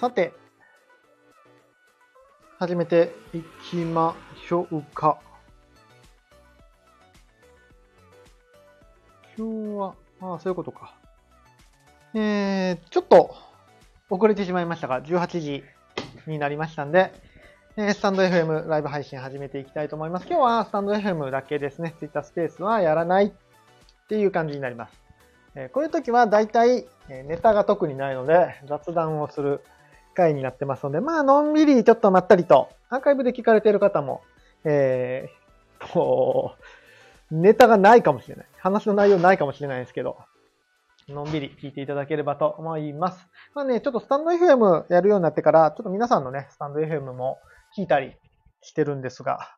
さて、始めていきましょうか。今日は、ああ、そういうことか。えー、ちょっと遅れてしまいましたが、18時になりましたんで、え、スタンド FM ライブ配信始めていきたいと思います。今日はスタンド FM だけですね。Twitter スペースはやらないっていう感じになります。え、こういう時は大体、えネタが特にないので雑談をする回になってますので、まあ、のんびりちょっとまったりと、アーカイブで聞かれている方も、えー、ネタがないかもしれない。話の内容ないかもしれないですけど、のんびり聞いていただければと思います。まあね、ちょっとスタンド FM やるようになってから、ちょっと皆さんのね、スタンド FM も聞いたりしてるんですが、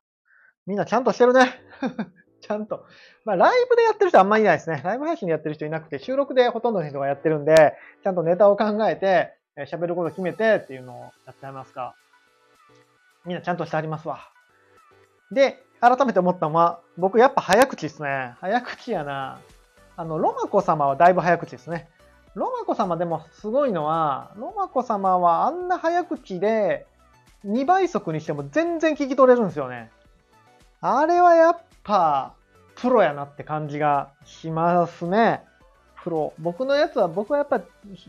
みんなちゃんとしてるね。ちゃんと。まあ、ライブでやってる人あんまりいないですね。ライブ配信でやってる人いなくて、収録でほとんどの人がやってるんで、ちゃんとネタを考えて、喋ること決めてっていうのをやっちゃいますか。みんなちゃんとしてありますわ。で、改めて思ったのは、僕やっぱ早口ですね。早口やな。あの、ロマコ様はだいぶ早口ですね。ロマコ様でもすごいのは、ロマコ様はあんな早口で、2倍速にしても全然聞き取れるんですよね。あれはやっぱ、プロやなって感じがしますね。プロ。僕のやつは、僕はやっぱ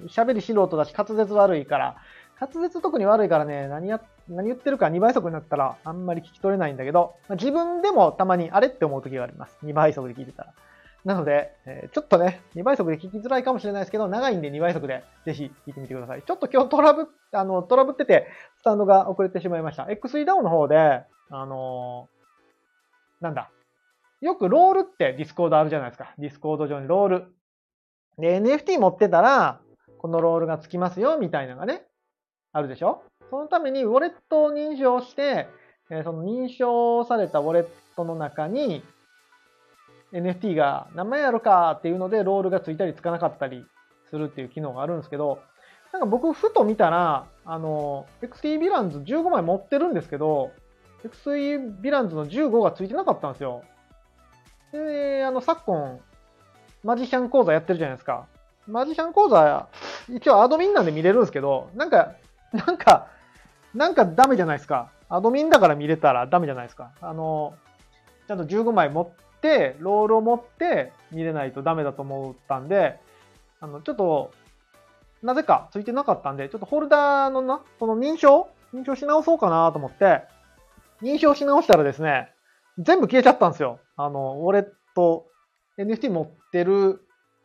喋り素人だし滑舌悪いから、滑舌特に悪いからね、何や、何言ってるか2倍速になったらあんまり聞き取れないんだけど、自分でもたまにあれって思う時があります。2倍速で聞いてたら。なので、え、ちょっとね、2倍速で聞きづらいかもしれないですけど、長いんで2倍速でぜひ聞いてみてください。ちょっと今日トラブ、あの、トラブってて、スタンドが遅れてしまいました。XE ダウンの方で、あのー、なんだ。よくロールってディスコードあるじゃないですか。ディスコード上にロール。で、NFT 持ってたら、このロールがつきますよ、みたいなのがね、あるでしょそのためにウォレットを認証して、えその認証されたウォレットの中に NFT が何枚あるかっていうのでロールがついたりつかなかったりするっていう機能があるんですけど、なんか僕ふと見たら、あの、XE ヴィランズ15枚持ってるんですけど、XE ヴィランズの15がついてなかったんですよ。で、あの、昨今、マジシャン講座やってるじゃないですか。マジシャン講座、一応アドミンなんで見れるんですけど、なんか、なんか、なんかダメじゃないですか。アドミンだから見れたらダメじゃないですか。あの、ちゃんと15枚持って、ロールを持って見れないとダメだと思ったんで、あの、ちょっと、なぜかついてなかったんで、ちょっとホルダーのな、この認証？認証し直そうかなと思って、認証し直したらですね、全部消えちゃったんですよ。あの、ウォレット NFT 持ってる、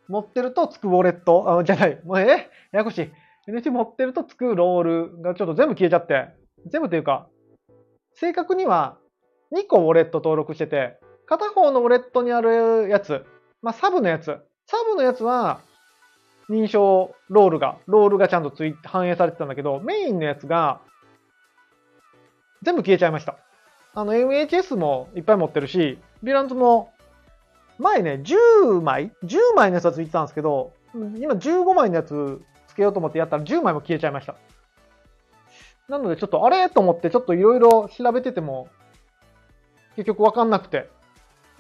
持ってるとつくウォレット、あじゃない、もうえ？ややこしい。NFT 持ってるとつくロールがちょっと全部消えちゃって、全部というか、正確には2個ウォレット登録してて、片方のウォレットにあるやつ、まあサブのやつ、サブのやつは認証ロールが、ロールがちゃんとつい反映されてたんだけど、メインのやつが全部消えちゃいました。あの MHS もいっぱい持ってるし、ビランズも前ね、10枚 ?10 枚のやつはついてたんですけど、今15枚のやつつけようと思ってやったら10枚も消えちゃいました。なのでちょっとあれ？と思ってちょっといろいろ調べてても、結局わかんなくて、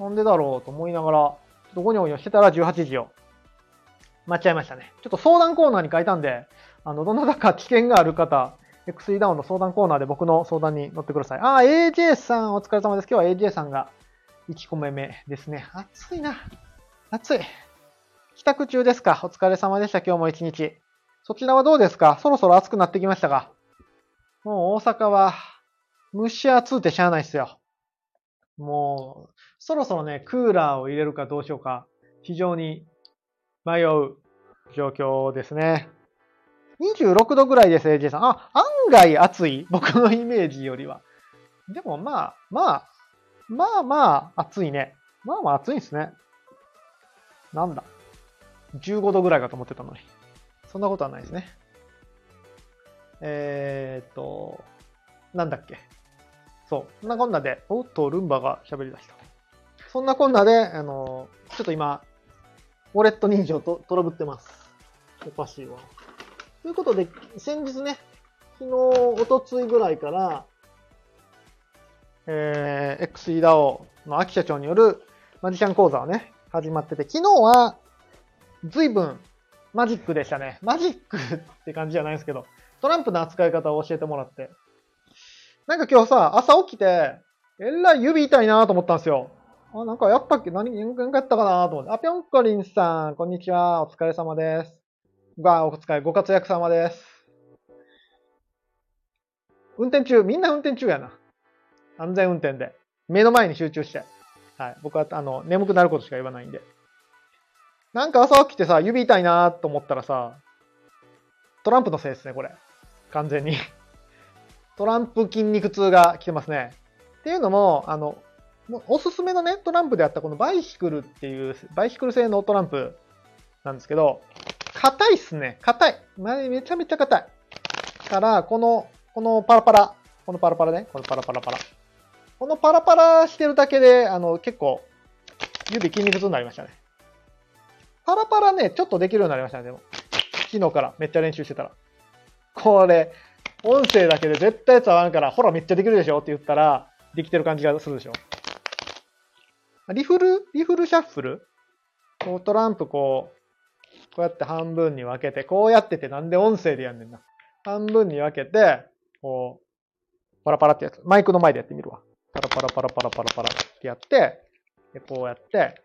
なんでだろうと思いながら、ちょっとゴニョゴニョしてたら18時を待っちゃいましたね。ちょっと相談コーナーに書いたんで、あの、どなたか危険がある方、XE ダウンの相談コーナーで僕の相談に乗ってください。あ、AJ さんお疲れ様です。今日は AJ さんが1個目目ですね。暑いな。暑い。帰宅中ですか？お疲れ様でした。今日も一日。そちらはどうですか？そろそろ暑くなってきましたか？もう大阪は蒸し暑うてしゃあないっすよ。もう、そろそろね、クーラーを入れるかどうしようか、非常に迷う状況ですね。26度ぐらいです、AJ さん。あ、案外暑い僕のイメージよりは。でもまあ、まあ、まあまあ、暑いね。まあまあ暑いんですね。なんだ。15度ぐらいかと思ってたのに。そんなことはないですね。えー、っと、なんだっけ。そう。そんなこんなで、おっと、ルンバが喋り出した。そんなこんなで、あの、ちょっと今、ウォレット認証とトラブってます。おかしいわ。ということで、先日ね、昨日、おとついぐらいから、えー、XEDAO の秋社長によるマジシャン講座をね、始まってて、昨日は、随分マジックでしたね。マジックって感じじゃないですけど、トランプの扱い方を教えてもらって。なんか今日さ、朝起きて、えらい指痛いなと思ったんですよ。あ、なんかやったっけ何、何かやったかなと思って。あ、ぴょんこりんさん、こんにちは。お疲れ様です。が、お疲れ、ご活躍様です。運転中、みんな運転中やな。安全運転で。目の前に集中して。はい。僕は、あの、眠くなることしか言わないんで。なんか朝起きてさ、指痛いなと思ったらさ、トランプのせいですね、これ。完全に。トランプ筋肉痛が来てますね。っていうのも、あの、おすすめのね、トランプであったこのバイシクルっていう、バイシクル製のトランプなんですけど、硬いっすね。硬い。めちゃめちゃ硬い。から、この、このパラパラ、このパラパラね、このパラパラパラ。このパラパラしてるだけで、あの、結構、指筋肉痛になりましたね。パラパラね、ちょっとできるようになりましたね、でも。昨日からめっちゃ練習してたら。これ、音声だけで絶対伝わるから、ほらめっちゃできるでしょって言ったら、できてる感じがするでしょ。リフルリフルシャッフル？こうトランプこう、こうやって半分に分けて、こうやっててなんで音声でやんねんな。半分に分けて、こう、パラパラってやつ。マイクの前でやってみるわ。パラパラパラパラパラパラってやって、でこうやって、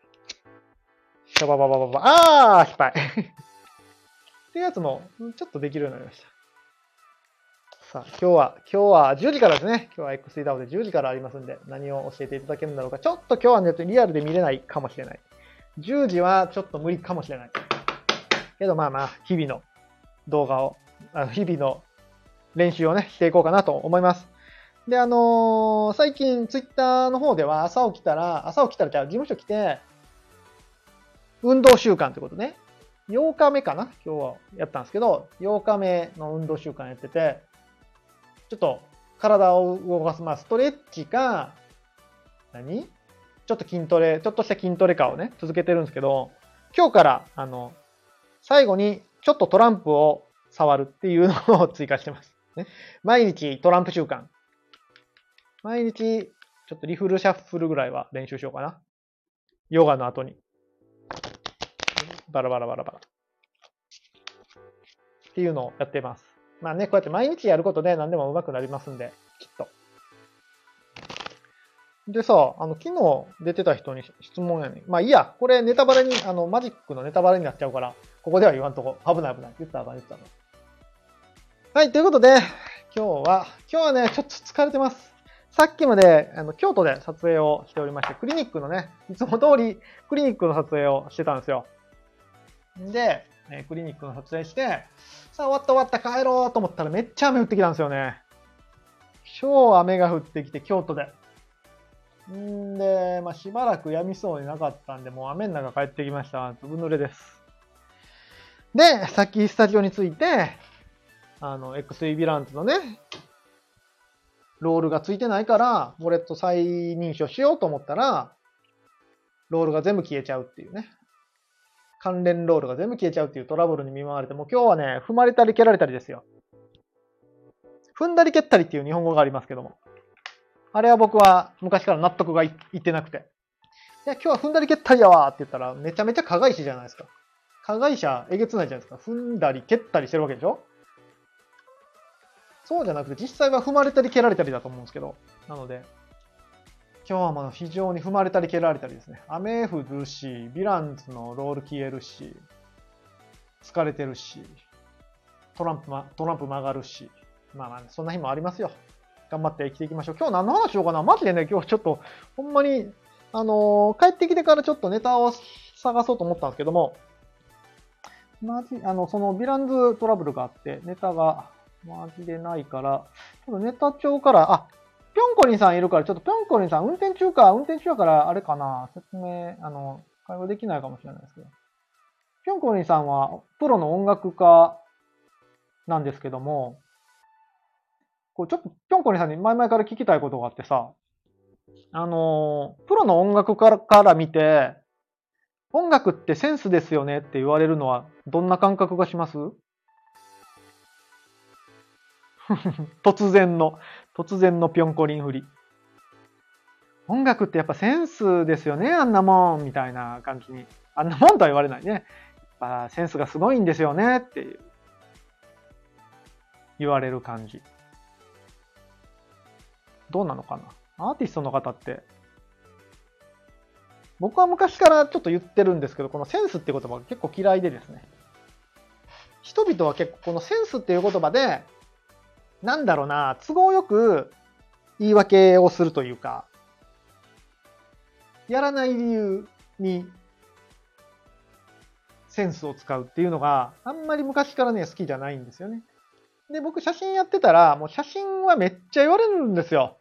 シャバババババ、あー失敗 っていうやつも、ちょっとできるようになりました。さあ、今日は、今日は10時からですね。今日は XEDAO で10時からありますんで、何を教えていただけるんだろうか。ちょっと今日はね、リアルで見れないかもしれない。10時はちょっと無理かもしれない。けどまあまあ、日々の動画を、あの日々の練習をね、していこうかなと思います。で、あのー、最近ツイッターの方では朝起きたら、朝起きたらじゃあ事務所来て、運動習慣ってことね。8日目かな今日はやったんですけど、8日目の運動習慣やってて、ちょっと体を動かす、まあストレッチか、何？ちょっと筋トレ、ちょっとした筋トレかをね、続けてるんですけど、今日から、あの、最後にちょっとトランプを触るっていうのを追加してます。ね、毎日トランプ習慣。毎日、ちょっとリフルシャッフルぐらいは練習しようかな。ヨガの後に。バラバラバラバラ。っていうのをやってます。まあね、こうやって毎日やることで何でも上手くなりますんで、きっと。でさ、あの、昨日出てた人に質問やねまあいいや、これネタバレに、あの、マジックのネタバレになっちゃうから、ここでは言わんとこ。危ない危ない。言ったらあかん、言ったらはい、ということで、今日は、今日はね、ちょっと疲れてます。さっきまで、あの、京都で撮影をしておりまして、クリニックのね、いつも通りクリニックの撮影をしてたんですよ。で、えクリニックの撮影して、さあ終わった終わった帰ろうと思ったらめっちゃ雨降ってきたんですよね。超雨が降ってきて京都で。んで、まあ、しばらく止みそうになかったんで、もう雨の中帰ってきました。ずぶ濡れです。で、さっきスタジオに着いて、あの、XE ヴィランズのね、ロールがついてないから、ウォレット再認証しようと思ったら、ロールが全部消えちゃうっていうね。関連ロールが全部消えちゃうっていうトラブルに見舞われて、もう今日はね、踏まれたり蹴られたりですよ。踏んだり蹴ったりっていう日本語がありますけども。あれは僕は昔から納得がいってなくて。いや、今日は踏んだり蹴ったりやわって言ったら、めちゃめちゃ加害者じゃないですか。加害者、えげつないじゃないですか。踏んだり蹴ったりしてるわけでしょそうじゃなくて、実際は踏まれたり蹴られたりだと思うんですけど。なので、今日はまあ非常に踏まれたり蹴られたりですね。雨降るし、ヴィランズのロール消えるし、疲れてるし、トランプ、ま、トランプ曲がるし、まあまあ、ね、そんな日もありますよ。頑張って生きていきましょう。今日何の話しようかなマジでね、今日ちょっと、ほんまに、あのー、帰ってきてからちょっとネタを探そうと思ったんですけども、マジ、あの、そのヴィランズトラブルがあって、ネタがマジでないから、ちょっとネタ帳から、あ、ぴょんこりんさんいるから、ちょっとぴょんこりんさん運転中か、運転中だから、あれかな、説明、あの、会話できないかもしれないですけど。ぴょんこりんさんは、プロの音楽家なんですけども、こう、ちょっとぴょんこりんさんに前々から聞きたいことがあってさ、あの、プロの音楽家から見て、音楽ってセンスですよねって言われるのは、どんな感覚がします？突然の、突然のぴょんこりん振り。音楽ってやっぱセンスですよね、あんなもん、みたいな感じに。あんなもんとは言われないね。やっぱセンスがすごいんですよね、っていう。言われる感じ。どうなのかな？アーティストの方って。僕は昔からちょっと言ってるんですけど、このセンスって言葉が結構嫌いでですね。人々は結構このセンスっていう言葉で、なんだろうな、都合よく言い訳をするというか、やらない理由にセンスを使うっていうのがあんまり昔からね好きじゃないんですよね。で、僕写真やってたら、もう写真はめっちゃ言われるんですよ。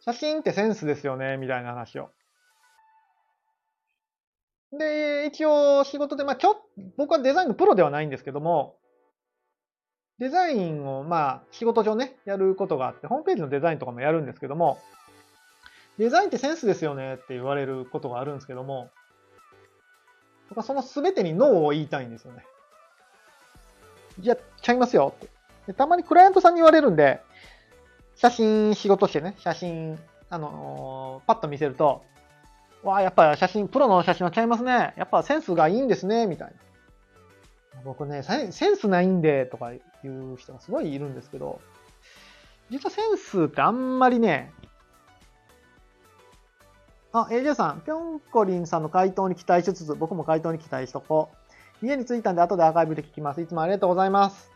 写真ってセンスですよね、みたいな話を。で、一応仕事で、まあ、ちょ、僕はデザインのプロではないんですけども、デザインを、まあ、仕事上ね、やることがあって、ホームページのデザインとかもやるんですけども、デザインってセンスですよねって言われることがあるんですけども、僕はその全てにノーを言いたいんですよね。じゃちゃいますよって。でたまにクライアントさんに言われるんで、写真仕事してね、写真、あのー、パッと見せると、わあ、やっぱ写真、プロの写真はちゃいますね。やっぱセンスがいいんですね、みたいな。僕ね、センスないんで、とかいう人がすごいいるんですけど、実はセンスってあんまりね、あ、AJ さん、ぴょんこりんさんの回答に期待しつつ、僕も回答に期待しとこう。家に着いたんで後でアーカイブで聞きます。いつもありがとうございます。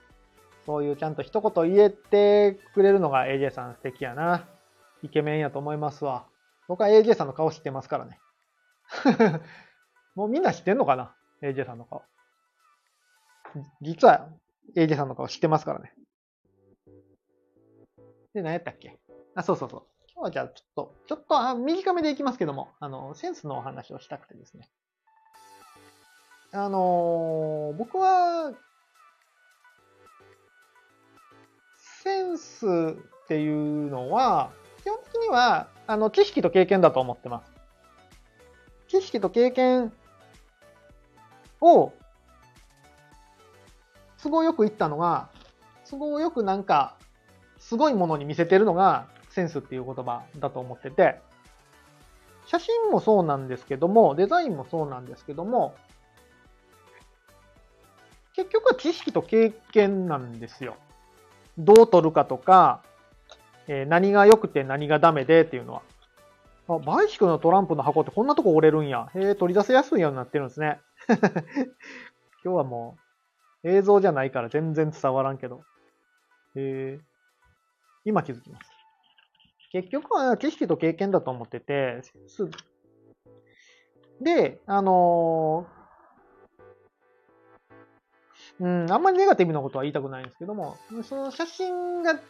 そういうちゃんと一言言えてくれるのが AJ さん素敵やな。イケメンやと思いますわ。僕は AJ さんの顔知ってますからね。もうみんな知ってんのかな ?AJ さんの顔。実は AJ さんの顔知ってますからね。で、何やったっけ？あ、そうそうそう。今日はじゃあちょっと、ちょっとあ短めでいきますけども、あの、センスのお話をしたくてですね。あのー、僕は、センスっていうのは、基本的には、あの、知識と経験だと思ってます。知識と経験を、都合よく言ったのが、都合よくなんか、すごいものに見せてるのが、センスっていう言葉だと思ってて、写真もそうなんですけども、デザインもそうなんですけども、結局は知識と経験なんですよ。どう取るかとか、えー、何が良くて何がダメでっていうのは。あ、バイシクのトランプの箱ってこんなとこ折れるんや。へえ、取り出せやすいようになってるんですね。今日はもう映像じゃないから全然伝わらんけど。へえ、今気づきます。結局は知識と経験だと思ってて、で、あのー、うん、あんまりネガティブなことは言いたくないんですけども、その写真がね、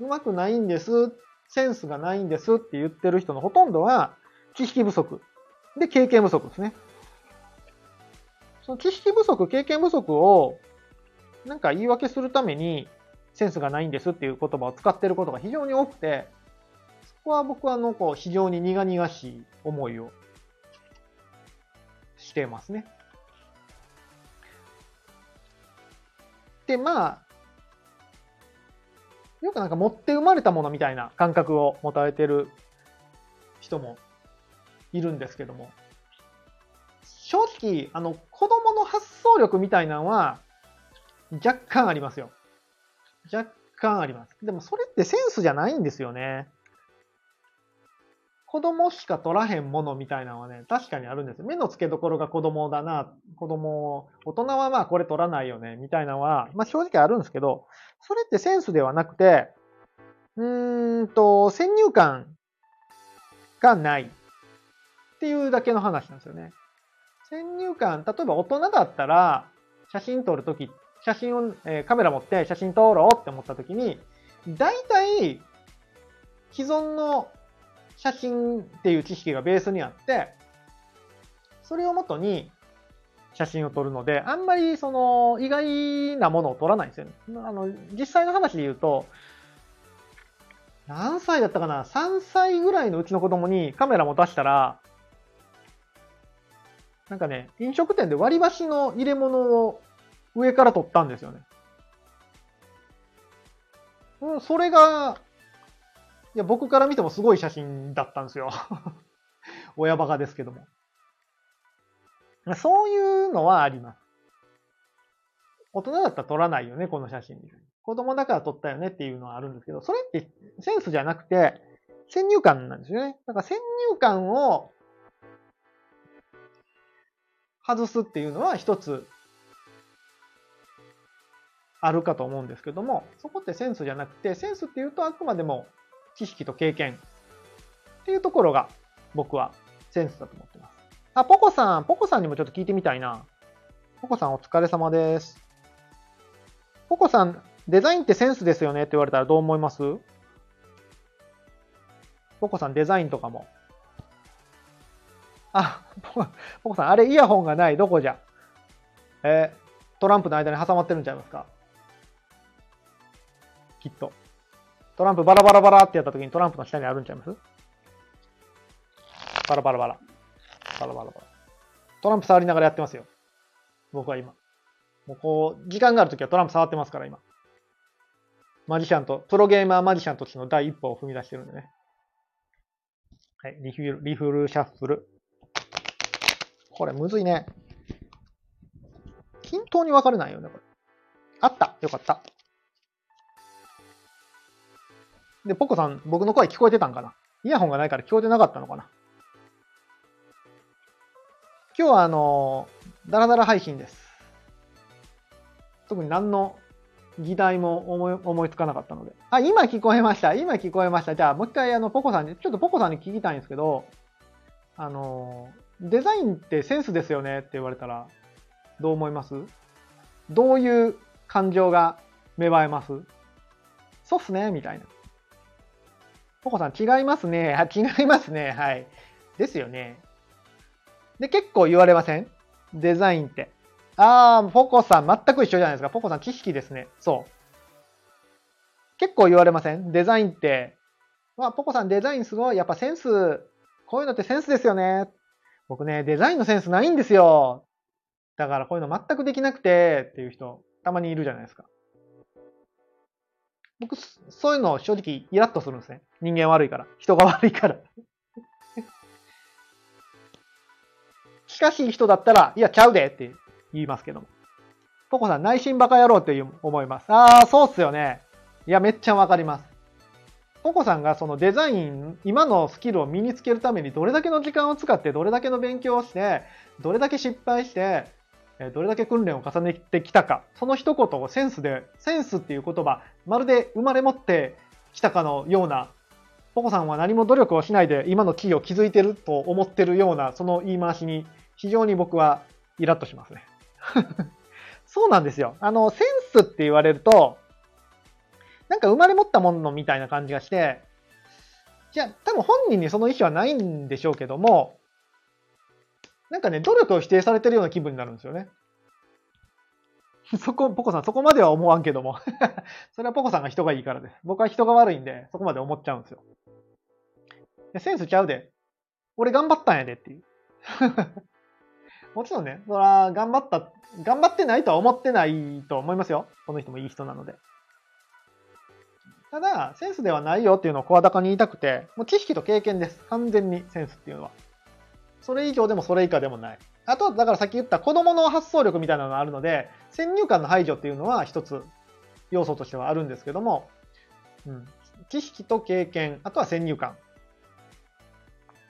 うまくないんです、センスがないんですって言ってる人のほとんどは知識不足。で、経験不足ですね。その知識不足、経験不足をなんか言い訳するためにセンスがないんですっていう言葉を使ってることが非常に多くて、そこは僕はあの、こう、非常に苦々しい思いをしてますね。で、まあ、よくなんか持って生まれたものみたいな感覚を持たれてる人もいるんですけども、直、あの、子供の発想力みたいなのは若干ありますよ。若干あります。でもそれってセンスじゃないんですよね。子供しか取らへんものみたいなのはね、確かにあるんです。目の付けどころが子供だな、子供、大人はまあこれ取らないよね、みたいなのは、まあ正直あるんですけど、それってセンスではなくて、うーんと、先入観がないっていうだけの話なんですよね。先入観、例えば大人だったら、写真撮るとき、写真を、えー、カメラ持って写真撮ろうって思ったときに、大体、既存の写真っていう知識がベースにあって、それをもとに写真を撮るので、あんまりその意外なものを撮らないんですよね。あの、実際の話で言うと、何歳だったかな ?3 歳ぐらいのうちの子供にカメラ持たしたら、なんかね、飲食店で割り箸の入れ物を上から撮ったんですよね。うん、それが、いや、僕から見てもすごい写真だったんですよ。親バカですけども。そういうのはあります。大人だったら撮らないよね、この写真。子供だから撮ったよねっていうのはあるんですけど、それってセンスじゃなくて、先入観なんですよね。だから先入観を外すっていうのは一つあるかと思うんですけども、そこってセンスじゃなくて、センスっていうとあくまでも知識と経験っていうところが僕はセンスだと思ってます。あ、ポコさん、ポコさんにもちょっと聞いてみたいな。ポコさんお疲れ様です。ポコさん、デザインってセンスですよねって言われたらどう思います？ポコさんデザインとかも。あ、ポコさん、あれイヤホンがない、どこじゃ？えー、トランプの間に挟まってるんちゃいますか？きっと。トランプバラバラバラってやった時にトランプの下にあるんちゃいます？バラバラバラ。バラバラバラ。トランプ触りながらやってますよ。僕は今。もうこう、時間がある時はトランプ触ってますから、今。マジシャンと、プロゲーマーマジシャンとしての第一歩を踏み出してるんでね。はい、リフル、リフルシャッフル。これむずいね。均等に分かれないよね、これ。あったよかった。で、ポコさん、僕の声聞こえてたんかな？イヤホンがないから聞こえてなかったのかな？今日はあの、ダラダラ配信です。特に何の議題も思い思いつかなかったので。あ、今聞こえました。今聞こえました。じゃあ、もう一回、あの、ポコさんに、ちょっとポコさんに聞きたいんですけど、あの、デザインってセンスですよねって言われたら、どう思います？どういう感情が芽生えます？そうっすねみたいな。ポコさん、違いますね。違いますね。はい。ですよね。で、結構言われません？デザインって。ああ、ポコさん、全く一緒じゃないですか。ポコさん、知識ですね。そう。結構言われません？デザインって。まあ、ポコさん、デザインすごい。やっぱセンス、こういうのってセンスですよね。僕ね、デザインのセンスないんですよ。だからこういうの全くできなくてっていう人、たまにいるじゃないですか。僕、そういうの正直イラッとするんですね。人間悪いから。人が悪いから。近 しい人だったら、いや、ちゃうでって言いますけども。ポコさん、内心バカ野郎って思います。ああ、そうっすよね。いや、めっちゃわかります。ポコさんがそのデザイン、今のスキルを身につけるためにどれだけの時間を使って、どれだけの勉強をして、どれだけ失敗して、どれだけ訓練を重ねてきたか、その一言をセンスで、センスっていう言葉、まるで生まれ持ってきたかのような、ポコさんは何も努力をしないで今の地位を築いてると思ってるような、その言い回しに非常に僕はイラッとしますね。そうなんですよ。あの、センスって言われると、なんか生まれ持ったものみたいな感じがして、じゃあ多分本人にその意思はないんでしょうけども、なんかね、努力を否定されてるような気分になるんですよね。そこ、ポコさん、そこまでは思わんけども それはポコさんが人がいいからです。僕は人が悪いんで、そこまで思っちゃうんですよ。センスちゃうで。俺頑張ったんやでっていう。もちろんね、そら、頑張った、頑張ってないとは思ってないと思いますよ。この人もいい人なので。ただ、センスではないよっていうのを声高に言いたくて、もう知識と経験です。完全にセンスっていうのは。それ以上でもそれ以下でもない。あと、だからさっき言った子供の発想力みたいなのがあるので、先入観の排除っていうのは一つ要素としてはあるんですけども、うん、知識と経験、あとは先入観。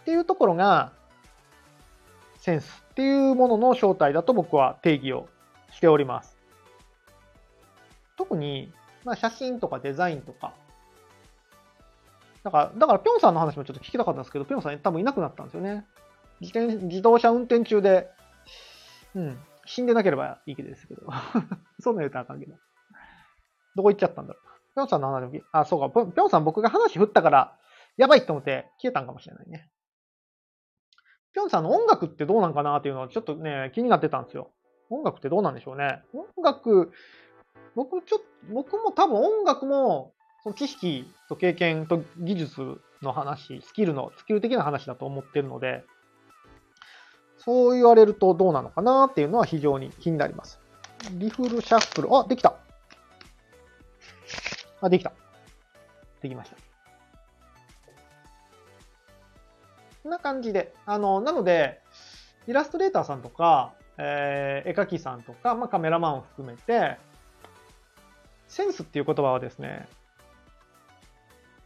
っていうところが、センスっていうものの正体だと僕は定義をしております。特に、まあ、写真とかデザインとか。だから、だからぴょんさんの話もちょっと聞きたかったんですけど、ぴょんさん多分いなくなったんですよね。自転自動車運転中で、うん、死んでなければいいけどですけど。そんな言うたらあかんけど。どこ行っちゃったんだろう。ぴょんさんの話も、あ、そうか、ぴょんさん僕が話振ったから、やばいと思って消えたんかもしれないね。ぴょんさんの音楽ってどうなんかなっていうのはちょっとね、気になってたんですよ。音楽ってどうなんでしょうね。音楽、僕ちょっと、僕も多分音楽も、その知識と経験と技術の話、スキルの、スキル的な話だと思ってるので、そう言われるとどうなのかなっていうのは非常に気になります。リフルシャッフル、あ、できた。あ、できた。できました。こんな感じで。あの、なので、イラストレーターさんとか、えー、絵描きさんとか、まあ、カメラマンを含めて、センスっていう言葉はですね、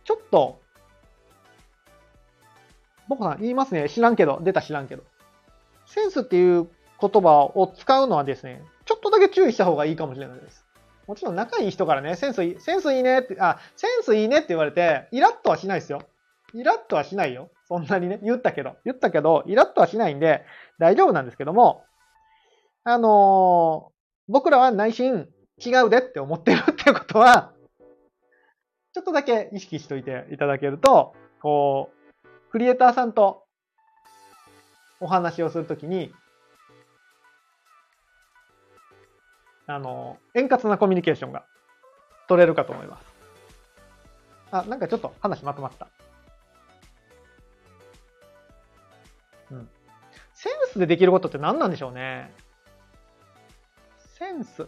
ちょっと、僕さん言いますね。知らんけど。出た知らんけど。センスっていう言葉を使うのはですね、ちょっとだけ注意した方がいいかもしれないです。もちろん仲いい人からね、センスいい、センスいいねって、あ、センスいいねって言われて、イラッとはしないですよ。イラッとはしないよ。そんなにね、言ったけど。言ったけど、イラッとはしないんで、大丈夫なんですけども、あのー、僕らは内心違うでって思ってるってことは、ちょっとだけ意識しといていただけると、こう、クリエイターさんとお話をするときに、あの、円滑なコミュニケーションが取れるかと思います。あ、なんかちょっと話まとまった。うん。センスでできることって何なんでしょうね。センス。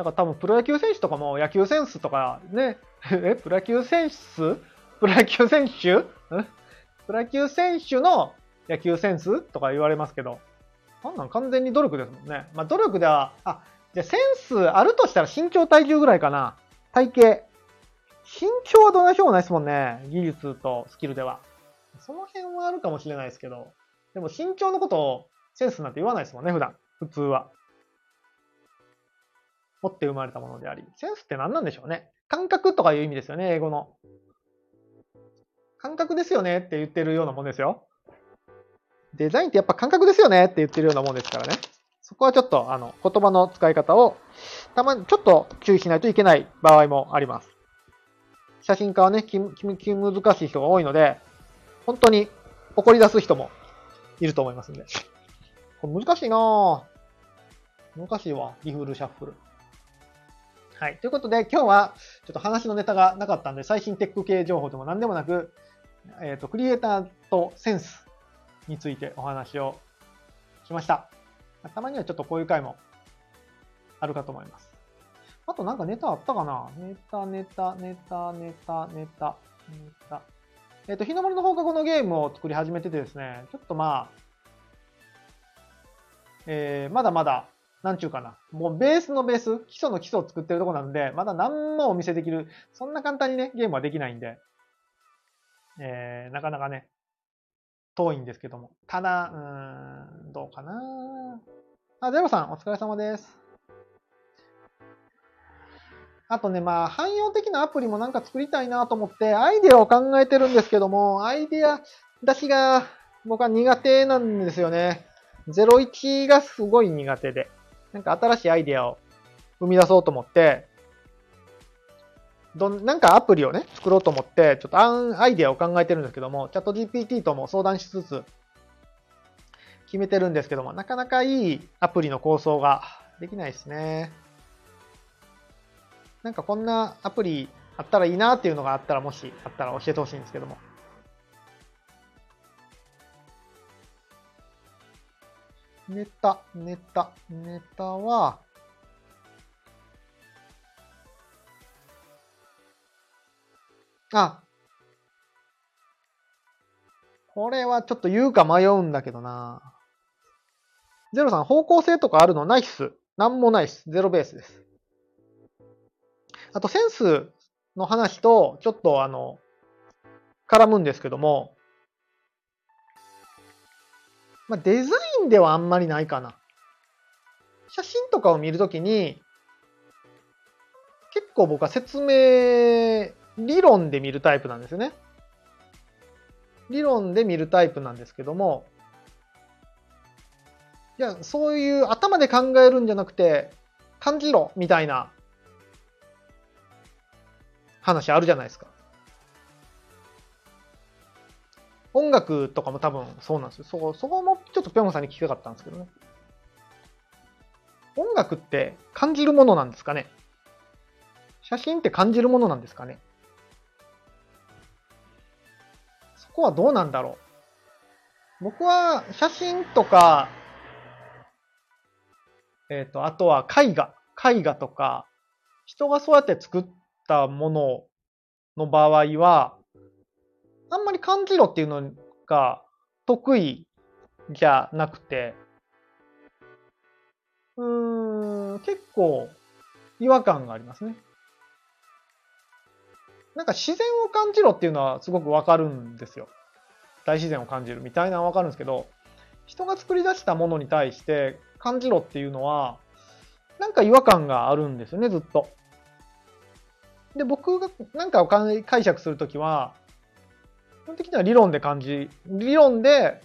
なんか多分プロ野球選手とかも野球センスとかね、え、プロ野球選手？プロ野球選手？プロ野球選手の野球センスとか言われますけど、なんなん完全に努力ですもんね。まあ努力では、あ、じゃセンスあるとしたら身長体重ぐらいかな。体型。身長はどんなしょうもないですもんね。技術とスキルでは。その辺はあるかもしれないですけど、でも身長のことをセンスなんて言わないですもんね、普段。普通は。持って生まれたものであり。センスって何なんでしょうね。感覚とかいう意味ですよね、英語の。感覚ですよねって言ってるようなもんですよ。デザインってやっぱ感覚ですよねって言ってるようなもんですからね。そこはちょっと、あの、言葉の使い方を、たまにちょっと注意しないといけない場合もあります。写真家はね、気、気、気難しい人が多いので、本当に怒り出す人もいると思いますんで。これ難しいなぁ。難しいわ。リフルシャッフル。はい。ということで、今日はちょっと話のネタがなかったんで、最新テック系情報でも何でもなく、えっ、ー、と、クリエイターとセンスについてお話をしました。たまにはちょっとこういう回もあるかと思います。あとなんかネタあったかな？ネタ、ネタ、ネタ、ネタ、ネタ、ネタ。えっ、ー、と、日の丸の放課後のゲームを作り始めててですね、ちょっとまあ、えー、まだまだ、なんちゅうかな。もうベースのベース、基礎の基礎を作ってるとこなんで、まだ何もお見せできる、そんな簡単にね、ゲームはできないんで、えー、なかなかね、遠いんですけども。ただ、うーん、どうかなあ、ゼロさん、お疲れ様です。あとね、まあ、汎用的なアプリもなんか作りたいなと思って、アイデアを考えてるんですけども、アイデア出しが僕は苦手なんですよね。01がすごい苦手で。なんか新しいアイデアを生み出そうと思って、どん、なんかアプリをね、作ろうと思って、ちょっとアイデアを考えてるんですけども、チャット GPT とも相談しつつ、決めてるんですけども、なかなかいいアプリの構想ができないですね。なんかこんなアプリあったらいいなっていうのがあったら、もしあったら教えてほしいんですけども。ネタ、ネタ、ネタは、あ、これはちょっと言うか迷うんだけどな。ゼロさん、方向性とかあるの？ないっす。なんもないっす。ゼロベースです。あと、センスの話と、ちょっとあの、絡むんですけども、まあ、デザインではあんまりないかな。写真とかを見るときに、結構僕は説明、理論で見るタイプなんですよね。理論で見るタイプなんですけども、いや、そういう頭で考えるんじゃなくて、感じろみたいな話あるじゃないですか。音楽とかも多分そうなんですよ。そそこもちょっとぴょんさんに聞きたかったんですけどね。音楽って感じるものなんですかね？写真って感じるものなんですかね？そこはどうなんだろう？僕は写真とか、えっ、ー、と、あとは絵画。絵画とか、人がそうやって作ったものの場合は、あんまり感じろっていうのが得意じゃなくて、うーん、結構違和感がありますね。なんか自然を感じろっていうのはすごくわかるんですよ。大自然を感じるみたいなのはわかるんですけど、人が作り出したものに対して感じろっていうのは、なんか違和感があるんですよね、ずっと。で、僕がなんかを解釈するときは、本的には理論で感じ、理論で、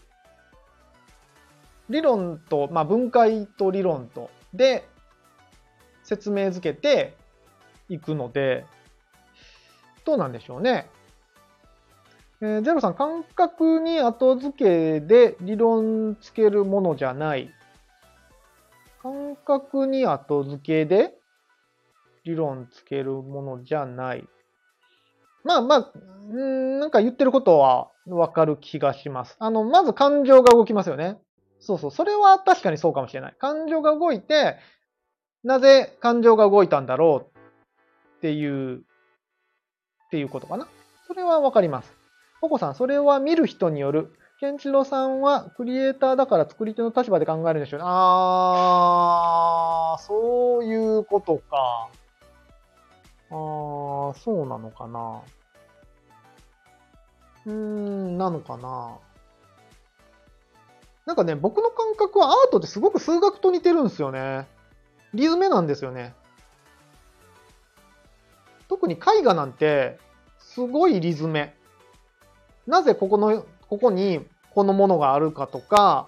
理論と、まあ分解と理論と、で、説明づけていくので、どうなんでしょうね。えー、ゼロさん、感覚に後付けで理論つけるものじゃない。感覚に後付けで理論つけるものじゃない。まあまあ、んなんか言ってることはわかる気がします。あの、まず感情が動きますよね。そうそう。それは確かにそうかもしれない。感情が動いて、なぜ感情が動いたんだろうっていうっていうことかな。それはわかります。ココさん、それは見る人による。ケンチロさんはクリエイターだから作り手の立場で考えるんでしょうね。あー、そういうことか。あー、そうなのかな。うーん、なのかな。なんかね、僕の感覚はアートってすごく数学と似てるんですよね。リズムなんですよね。特に絵画なんて、すごいリズム。なぜここの、ここにこのものがあるかとか、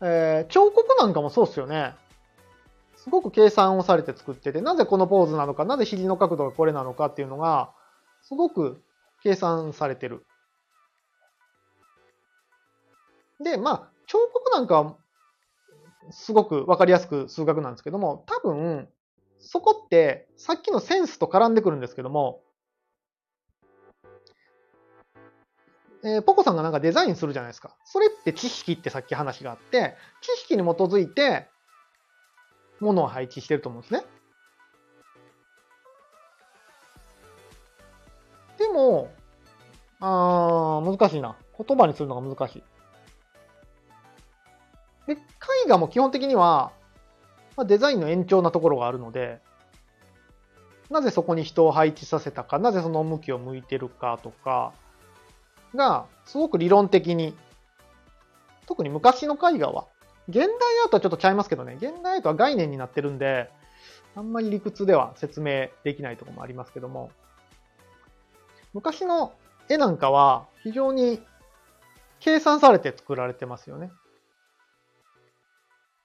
えー、彫刻なんかもそうっすよね。すごく計算をされて作ってて、なぜこのポーズなのか、なぜ肘の角度がこれなのかっていうのが、すごく計算されてる。で、まあ、彫刻なんかは、すごくわかりやすく数学なんですけども、多分、そこって、さっきのセンスと絡んでくるんですけども、えー、ポコさんがなんかデザインするじゃないですか。それって知識ってさっき話があって、知識に基づいて、ものを配置してると思うんですね。も、あー、難しいな。言葉にするのが難しい。で、絵画も基本的には、まあ、デザインの延長なところがあるので、なぜそこに人を配置させたか、なぜその向きを向いてるかとかが、すごく理論的に、特に昔の絵画は、現代アートはちょっとちゃいますけどね、現代アートは概念になってるんで、あんまり理屈では説明できないところもありますけども、昔の絵なんかは非常に計算されて作られてますよね。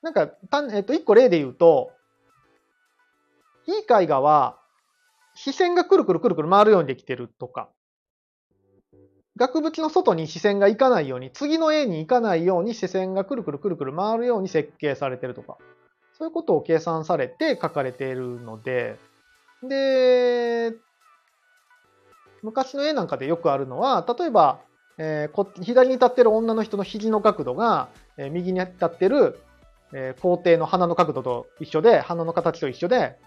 なんか、たえっと、一個例で言うと、いい絵画は、視線がくるくるくるくる回るようにできてるとか、額縁の外に視線が行かないように、次の絵に行かないように視線がくるくるくるくる回るように設計されてるとか、そういうことを計算されて書かれているので、で、昔の絵なんかでよくあるのは、例えば、えー、左に立ってる女の人の肘の角度が、えー、右に立ってるえー、皇帝の鼻の角度と一緒で、鼻の形と一緒で、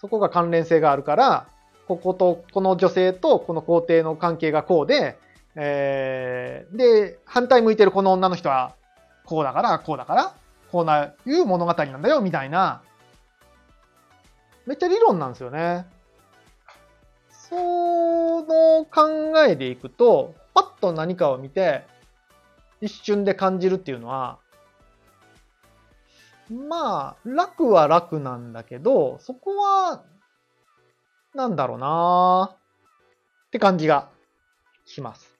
そこが関連性があるから、ここと、この女性とこの皇帝の関係がこうで、えー、で、反対向いてるこの女の人は、こうだから、こうだから、こうないう物語なんだよ、みたいな、めっちゃ理論なんですよね。その考えでいくと、パッと何かを見て、一瞬で感じるっていうのは、まあ、楽は楽なんだけど、そこは、なんだろうなって感じがします。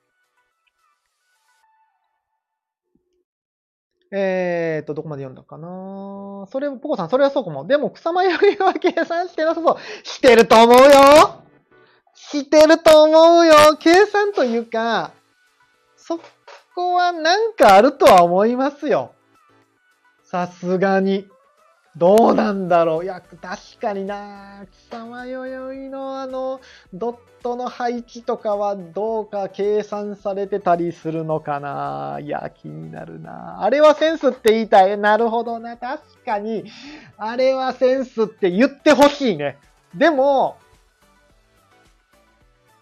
えーと、どこまで読んだかなそれ、ポコさん、それはそうかも。でも、草間よりは計算してなさそう。してると思うよしてると思うよ計算というか、そこはなんかあるとは思いますよ。さすがに。どうなんだろう。いや、確かにな草間弥生のあの、ドットの配置とかはどうか計算されてたりするのかないや、気になるなあれはセンスって言いたい。なるほどな。確かに、あれはセンスって言ってほしいね。でも、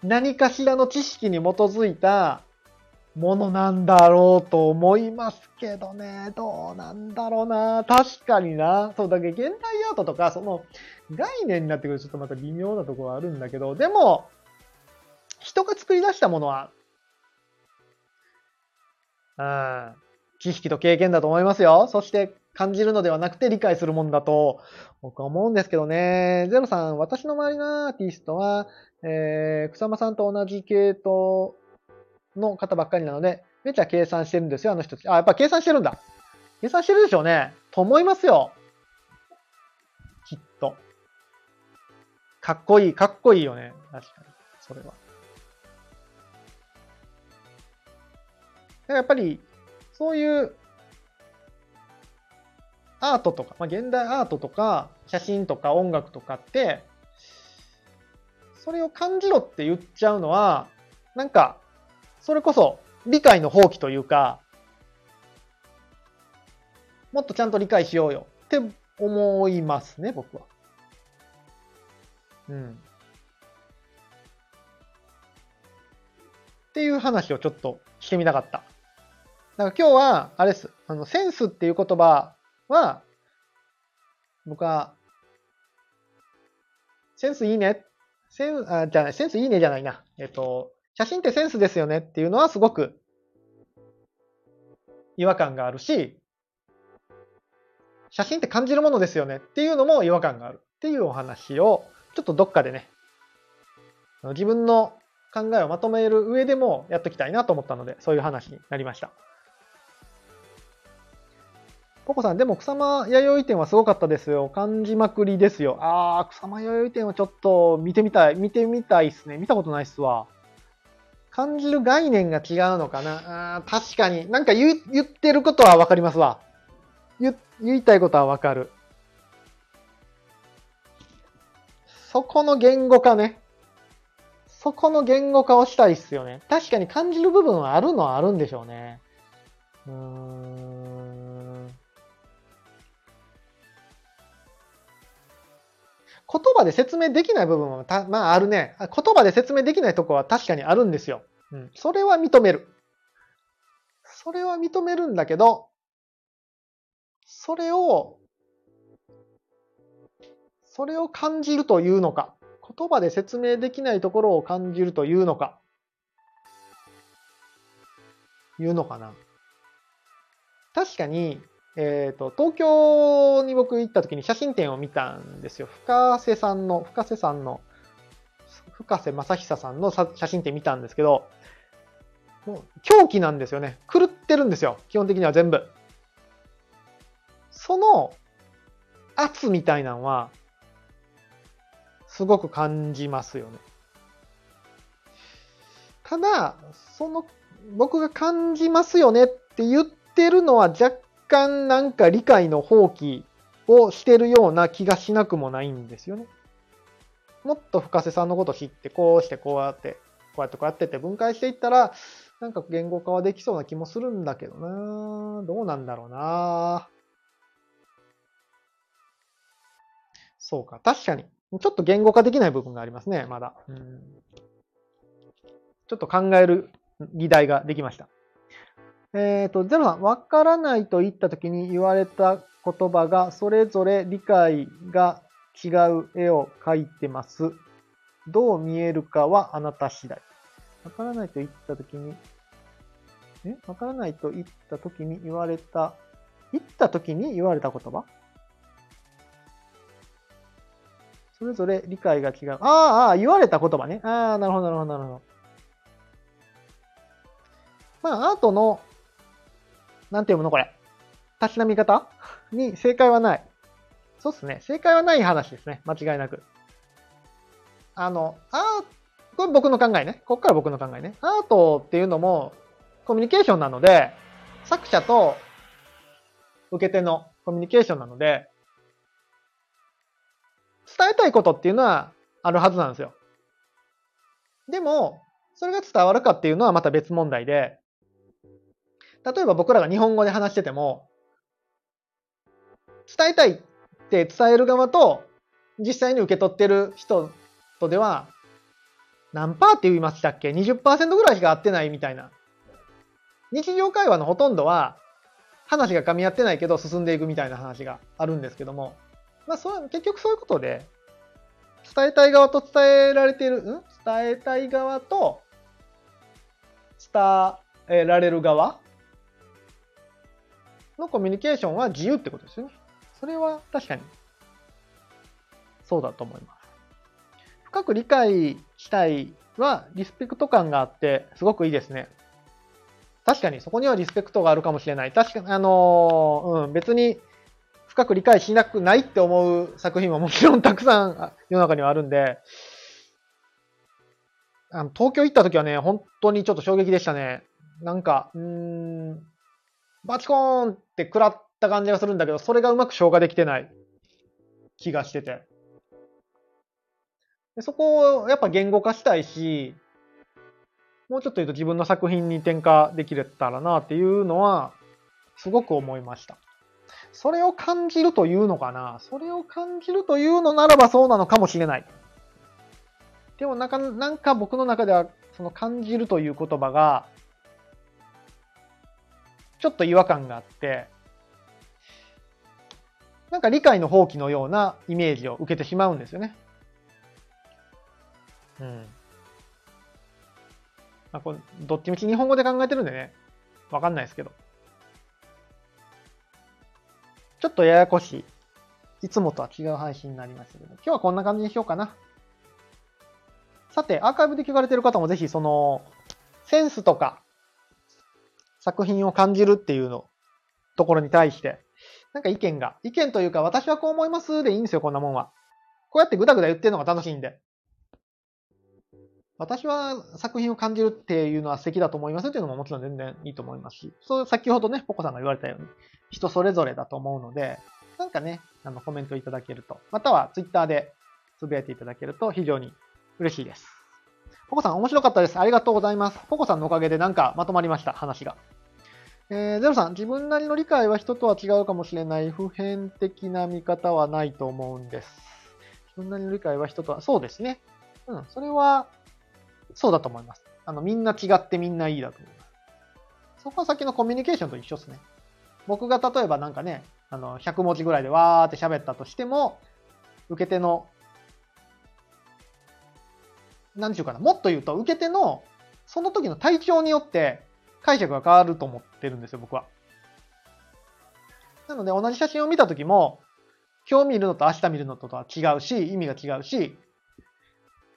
何かしらの知識に基づいたものなんだろうと思いますけどね。どうなんだろうな。確かにな。そう、だけど現代アートとか、その概念になってくるとちょっとまた微妙なところはあるんだけど、でも、人が作り出したものは、うん、知識と経験だと思いますよ。そして感じるのではなくて理解するもんだと僕は思うんですけどね。ゼロさん、私の周りのアーティストは、えー、草間さんと同じ系統の方ばっかりなので、めちゃ計算してるんですよ、あの人たち。あ、やっぱ計算してるんだ。計算してるでしょうね。と思いますよ。きっと。かっこいい、かっこいいよね。確かに。それは。やっぱり、そういうアートとか、まあ、現代アートとか、写真とか音楽とかって、それを感じろって言っちゃうのは、なんか、それこそ理解の放棄というか、もっとちゃんと理解しようよって思いますね、僕は。うん。っていう話をちょっとしてみたかった。だから今日は、あれです。あの、センスっていう言葉は、僕は、センスいいね。セン、あ、じゃない、センスいいねじゃないな。えっと、写真ってセンスですよねっていうのはすごく違和感があるし、写真って感じるものですよねっていうのも違和感があるっていうお話を、ちょっとどっかでね、自分の考えをまとめる上でもやっときたいなと思ったので、そういう話になりました。ポコさん、でも草間弥生店はすごかったですよ。感じまくりですよ。あー、草間弥生店はちょっと見てみたい。見てみたいっすね。見たことないっすわ。感じる概念が違うのかなあ確かに。なんか言言ってることはわかりますわ。言言いたいことはわかる。そこの言語化ね。そこの言語化をしたいっすよね。確かに感じる部分はあるのはあるんでしょうね。うーん。言葉で説明できない部分はた、まああるね。言葉で説明できないとこは確かにあるんですよ。うん。それは認める。それは認めるんだけど、それを、それを感じるというのか、言葉で説明できないところを感じるというのか、いうのかな。確かに、えっ、ー、と、東京に僕行った時に写真展を見たんですよ。深瀬さんの、深瀬さんの、深瀬正久さんの写真展見たんですけど、もう狂気なんですよね。狂ってるんですよ。基本的には全部。その圧みたいなのは、すごく感じますよね。ただ、その、僕が感じますよねって言ってるのは若干なんか理解の放棄をしてるような気がしなくもないんですよね。もっと深瀬さんのこと知って、こうしてこうやって、こうやってこうやってって分解していったら、なんか言語化はできそうな気もするんだけどなどうなんだろうなそうか、確かに。ちょっと言語化できない部分がありますね、まだ。うんちょっと考える議題ができました。えっ、ー、と、ゼロさん、わからないと言ったときに言われた言葉が、それぞれ理解が違う絵を描いてます。どう見えるかはあなた次第。わからないと言ったときに、え？わからないと言ったときに言われた、言ったときに言われた言葉？それぞれ理解が違う。ああ、言われた言葉ね。ああ、なるほど、なるほど、なるほど。まあ、アートのなんて読むのこれ？たしなみ方？に正解はない。そうっすね。正解はない話ですね。間違いなく。あの、あこれ僕の考えね。こっから僕の考えね。アートっていうのもコミュニケーションなので、作者と受け手のコミュニケーションなので、伝えたいことっていうのはあるはずなんですよ。でも、それが伝わるかっていうのはまた別問題で、例えば僕らが日本語で話してても、伝えたいって伝える側と、実際に受け取ってる人とでは、何パーって言いましたっけ ?20% ぐらいしか合ってないみたいな。日常会話のほとんどは、話が噛み合ってないけど進んでいくみたいな話があるんですけども、まあ、そう結局そういうことで、伝えたい側と伝えられている、ん？伝えたい側と伝えられる側のコミュニケーションは自由ってことですよね。それは確かにそうだと思います。深く理解したいはリスペクト感があってすごくいいですね。確かにそこにはリスペクトがあるかもしれない。確かに、あのうん、別に深く理解しなくないって思う作品はもちろんたくさん世の中にはあるんで、あの東京行った時はね、本当にちょっと衝撃でしたね。なんか、うーん、バチコーンって食らった感じがするんだけど、それがうまく消化できてない気がしてて。でそこをやっぱ言語化したいし、もうちょっと言うと自分の作品に転化できれたらなっていうのは、すごく思いました。それを感じるというのかな？それを感じるというのならばそうなのかもしれない。でもなんか、なんか僕の中では、その感じるという言葉が、ちょっと違和感があって、なんか理解の放棄のようなイメージを受けてしまうんですよね。うん。まあ、こどっちみち日本語で考えてるんでね、わかんないですけど。ちょっとややこしい。いつもとは違う配信になりましたけど、今日はこんな感じにしようかな。さて、アーカイブで聞かれてる方もぜひ、その、センスとか、作品を感じるっていうの、ところに対して、なんか意見が、意見というか、私はこう思いますでいいんですよ、こんなもんは。こうやってぐだぐだ言ってるのが楽しいんで。私は作品を感じるっていうのは素敵だと思いますっていうのももちろん全然いいと思いますし、そう先ほどね、ポコさんが言われたように、人それぞれだと思うので、なんかね、あのコメントいただけると、またはツイッターでつぶやいていただけると非常に嬉しいです。ポコさん面白かったです。ありがとうございます。ポコさんのおかげでなんかまとまりました、話が。えー、ゼロさん、自分なりの理解は人とは違うかもしれない普遍的な見方はないと思うんです。自分なりの理解は人とは、そうですね。うん、それはそうだと思います。あの、みんな違ってみんないいだと思います。そこは先のコミュニケーションと一緒ですね。僕が例えばなんかね、あの、100文字ぐらいでわーって喋ったとしても、受け手の、なんちゅうかな、もっと言うと、受け手の、その時の体調によって解釈が変わると思ってるんですよ、僕は。なので、同じ写真を見た時も、今日見るのと明日見るのとは違うし、意味が違うし、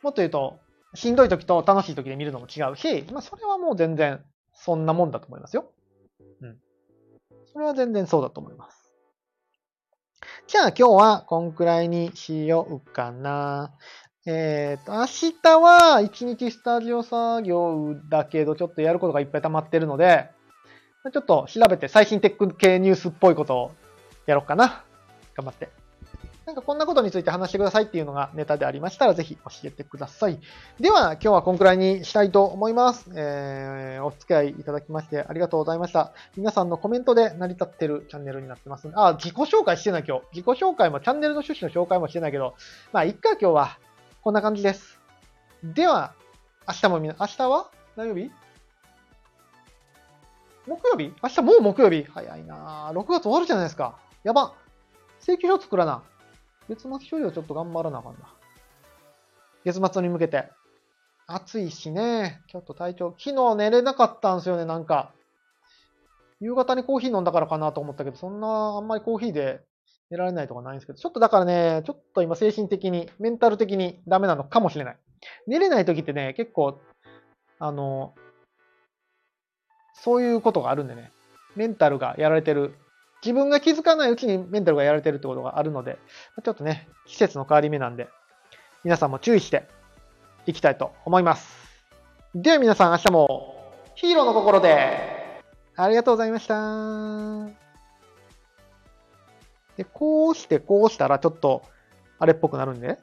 もっと言うと、しんどい時と楽しい時で見るのも違うし、まあそれはもう全然そんなもんだと思いますよ。うん。それは全然そうだと思います。じゃあ今日はこんくらいにしようかな。えっ、ー、と、明日は一日スタジオ作業だけど、ちょっとやることがいっぱい溜まってるので、ちょっと調べて最新テック系ニュースっぽいことをやろうかな。頑張って。なんかこんなことについて話してくださいっていうのがネタでありましたら、ぜひ教えてください。では、今日はこんくらいにしたいと思います。えー、お付き合いいただきましてありがとうございました。皆さんのコメントで成り立ってるチャンネルになってます。あ、自己紹介してない今日。自己紹介もチャンネルの趣旨の紹介もしてないけど、まあ、いっか今日は。こんな感じです。では、明日もみな、明日は？何曜日？木曜日？明日もう木曜日？早いなぁ。6月終わるじゃないですか。やば。請求書作らな。月末処理をちょっと頑張らなあかんな。月末に向けて。暑いしね、ちょっと体調、昨日寝れなかったんですよね、なんか。夕方にコーヒー飲んだからかなと思ったけど、そんなあんまりコーヒーで寝られないとかないんですけど、ちょっとだからね、ちょっと今精神的に、メンタル的にダメなのかもしれない。寝れない時ってね、結構、あの、そういうことがあるんでね、メンタルがやられてる自分が気づかないうちにメンタルがやられてるってことがあるので、ちょっとね、季節の変わり目なんで、皆さんも注意していきたいと思います。では皆さん明日もヒーローの心でありがとうございました。で、こうしてこうしたらちょっとあれっぽくなるんで、